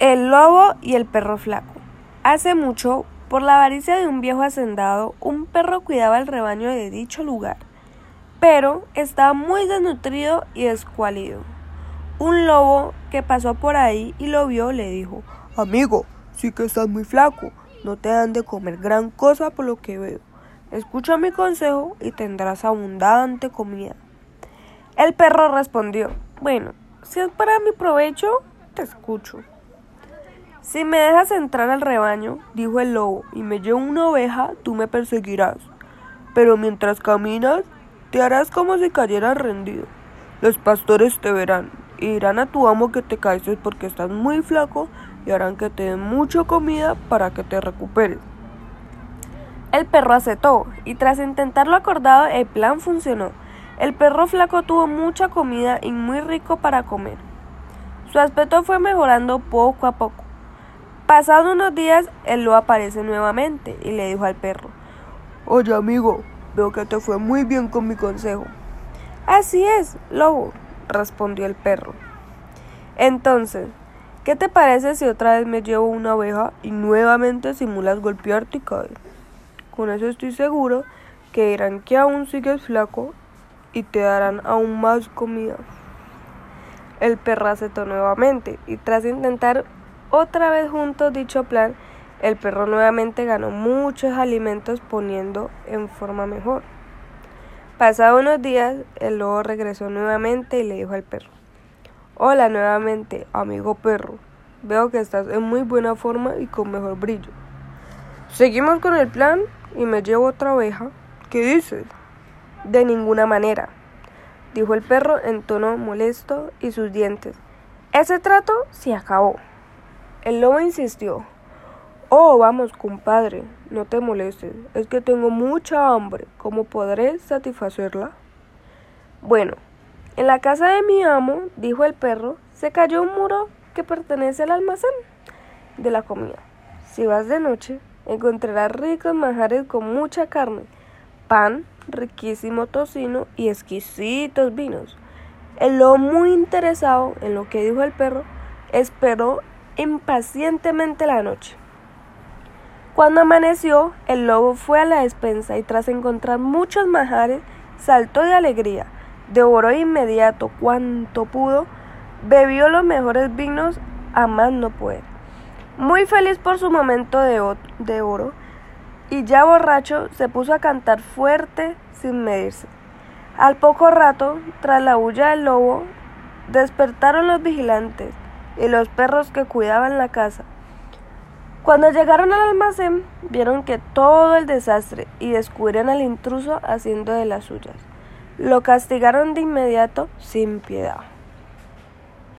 El lobo y el perro flaco. Hace mucho, por la avaricia de un viejo hacendado, un perro cuidaba el rebaño de dicho lugar, pero estaba muy desnutrido y escuálido. Un lobo que pasó por ahí y lo vio le dijo, Amigo, sí que estás muy flaco, no te dan de comer gran cosa por lo que veo. Escucha mi consejo y tendrás abundante comida. El perro respondió, Bueno, si es para mi provecho, te escucho. Si me dejas entrar al rebaño, dijo el lobo, y me llevo una oveja, tú me perseguirás. Pero mientras caminas, te harás como si cayeras rendido. Los pastores te verán y dirán a tu amo que te caes porque estás muy flaco y harán que te den mucha comida para que te recuperes. El perro aceptó y tras intentar lo acordado el plan funcionó. El perro flaco tuvo mucha comida y muy rico para comer. Su aspecto fue mejorando poco a poco. Pasados unos días, el lobo aparece nuevamente y le dijo al perro, Oye amigo, veo que te fue muy bien con mi consejo. Así es, lobo, respondió el perro. Entonces, ¿qué te parece si otra vez me llevo una oveja y nuevamente simulas golpearte y caer? Con eso estoy seguro que dirán que aún sigues flaco y te darán aún más comida. El perro aceptó nuevamente y tras intentar otra vez juntos dicho plan, el perro nuevamente ganó muchos alimentos poniendo en forma mejor. Pasados unos días, el lobo regresó nuevamente y le dijo al perro, Hola nuevamente, amigo perro. Veo que estás en muy buena forma y con mejor brillo. Seguimos con el plan y me llevo otra oveja. ¿Qué dices? De ninguna manera, dijo el perro en tono molesto y sus dientes. Ese trato se acabó. El lobo insistió. Oh, vamos, compadre, no te molestes. Es que tengo mucha hambre. ¿Cómo podré satisfacerla? Bueno, en la casa de mi amo, dijo el perro, se cayó un muro que pertenece al almacén de la comida. Si vas de noche, encontrarás ricos manjares con mucha carne, pan, riquísimo tocino y exquisitos vinos. El lobo, muy interesado en lo que dijo el perro, esperó impacientemente la noche. Cuando amaneció, el lobo fue a la despensa y tras encontrar muchos manjares, saltó de alegría, devoró de inmediato cuanto pudo, bebió los mejores vinos a más no poder. Muy feliz por su momento de, de oro, y ya borracho se puso a cantar fuerte sin medirse. Al poco rato, tras la huya del lobo, despertaron los vigilantes y los perros que cuidaban la casa. Cuando llegaron al almacén, vieron que todo el desastre y descubrieron al intruso haciendo de las suyas. Lo castigaron de inmediato sin piedad.